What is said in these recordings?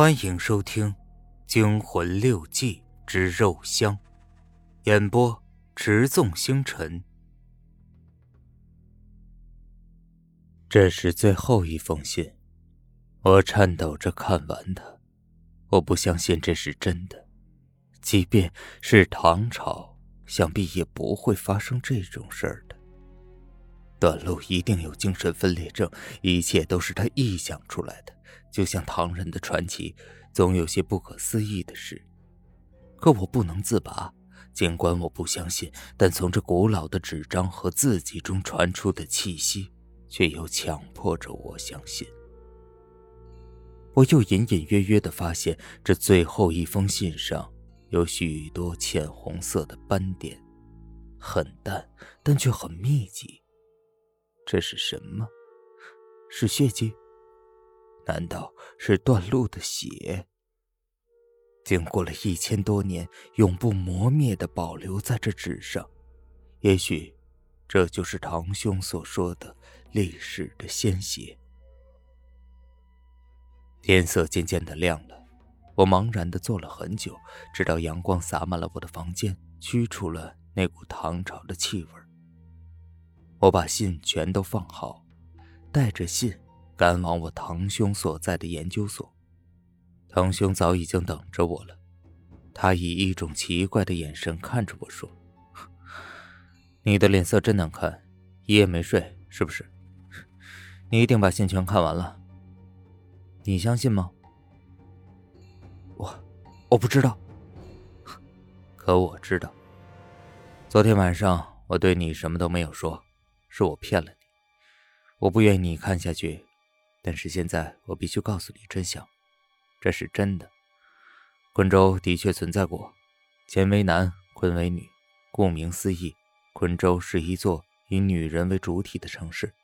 欢迎收听《惊魂六记之肉香》，演播：持纵星辰。这是最后一封信，我颤抖着看完它。我不相信这是真的，即便是唐朝，想必也不会发生这种事儿的。段路一定有精神分裂症，一切都是他臆想出来的。就像唐人的传奇，总有些不可思议的事。可我不能自拔，尽管我不相信，但从这古老的纸张和字迹中传出的气息，却又强迫着我相信。我又隐隐约约的发现，这最后一封信上有许多浅红色的斑点，很淡，但却很密集。这是什么？是血迹？难道是段路的血？经过了一千多年，永不磨灭的保留在这纸上。也许，这就是堂兄所说的历史的鲜血。天色渐渐的亮了，我茫然的坐了很久，直到阳光洒满了我的房间，驱除了那股唐朝的气味。我把信全都放好，带着信。赶往我堂兄所在的研究所，堂兄早已经等着我了。他以一种奇怪的眼神看着我说：“你的脸色真难看，一夜没睡是不是？你一定把信全看完了。你相信吗？”我我不知道，可我知道。昨天晚上我对你什么都没有说，是我骗了你。我不愿你看下去。但是现在我必须告诉你真相，这是真的。昆州的确存在过，乾为男，坤为女，顾名思义，昆州是一座以女人为主体的城市。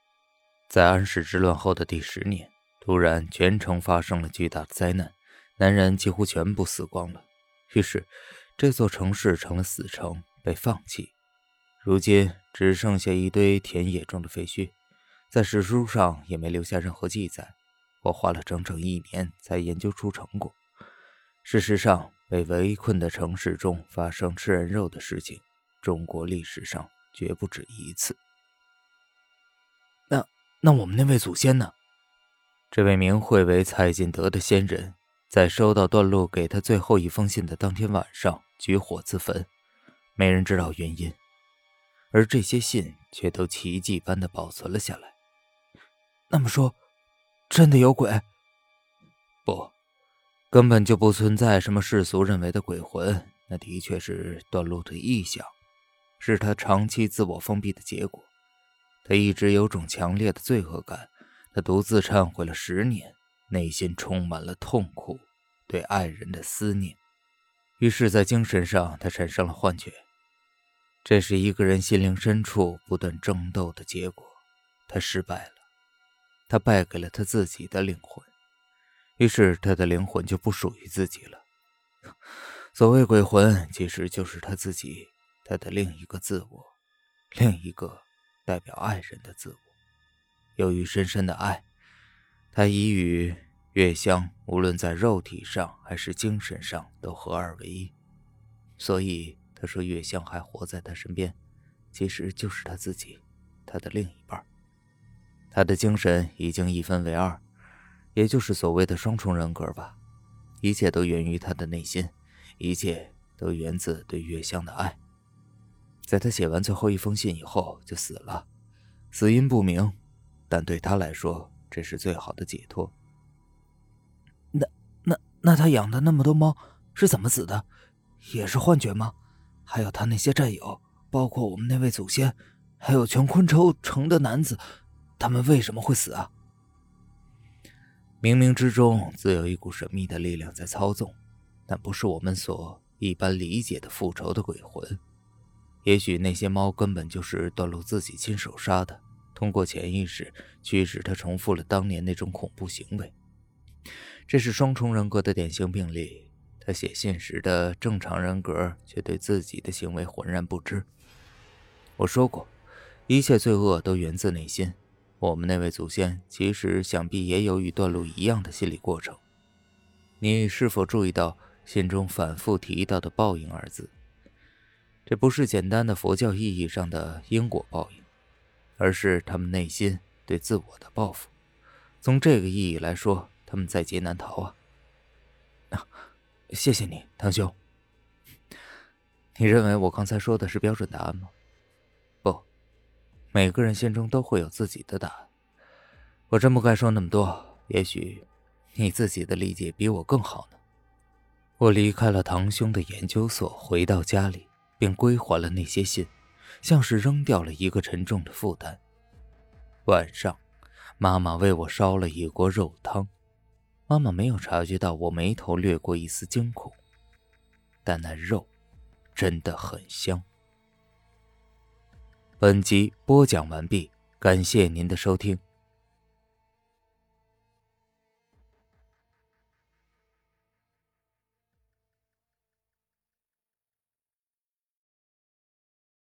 在安史之乱后的第十年，突然全城发生了巨大的灾难，男人几乎全部死光了。于是，这座城市成了死城，被放弃。如今只剩下一堆田野中的废墟。在史书上也没留下任何记载，我花了整整一年才研究出成果。事实上，被围困的城市中发生吃人肉的事情，中国历史上绝不止一次。那那我们那位祖先呢？这位名讳为蔡进德的仙人，在收到段路给他最后一封信的当天晚上举火自焚，没人知道原因，而这些信却都奇迹般的保存了下来。那么说，真的有鬼？不，根本就不存在什么世俗认为的鬼魂。那的确是段路的臆想，是他长期自我封闭的结果。他一直有种强烈的罪恶感，他独自忏悔了十年，内心充满了痛苦，对爱人的思念。于是，在精神上，他产生了幻觉。这是一个人心灵深处不断争斗的结果。他失败了。他败给了他自己的灵魂，于是他的灵魂就不属于自己了。所谓鬼魂，其实就是他自己，他的另一个自我，另一个代表爱人的自我。由于深深的爱，他已与月香无论在肉体上还是精神上都合二为一，所以他说月香还活在他身边，其实就是他自己，他的另一半。他的精神已经一分为二，也就是所谓的双重人格吧。一切都源于他的内心，一切都源自对月香的爱。在他写完最后一封信以后就死了，死因不明，但对他来说这是最好的解脱。那那那他养的那么多猫是怎么死的？也是幻觉吗？还有他那些战友，包括我们那位祖先，还有全昆州城的男子。他们为什么会死啊？冥冥之中自有一股神秘的力量在操纵，但不是我们所一般理解的复仇的鬼魂。也许那些猫根本就是段路自己亲手杀的，通过潜意识驱使他重复了当年那种恐怖行为。这是双重人格的典型病例。他写信时的正常人格却对自己的行为浑然不知。我说过，一切罪恶都源自内心。我们那位祖先其实想必也有与段路一样的心理过程。你是否注意到信中反复提到的“报应”二字？这不是简单的佛教意义上的因果报应，而是他们内心对自我的报复。从这个意义来说，他们在劫难逃啊！谢谢你，堂兄。你认为我刚才说的是标准答案吗？每个人心中都会有自己的答案。我真不该说那么多，也许你自己的理解比我更好呢。我离开了堂兄的研究所，回到家里，并归还了那些信，像是扔掉了一个沉重的负担。晚上。妈妈为我烧了一锅肉汤，妈妈没有察觉到我眉头掠过一丝惊恐，但那肉真的很香。本集播讲完毕，感谢您的收听。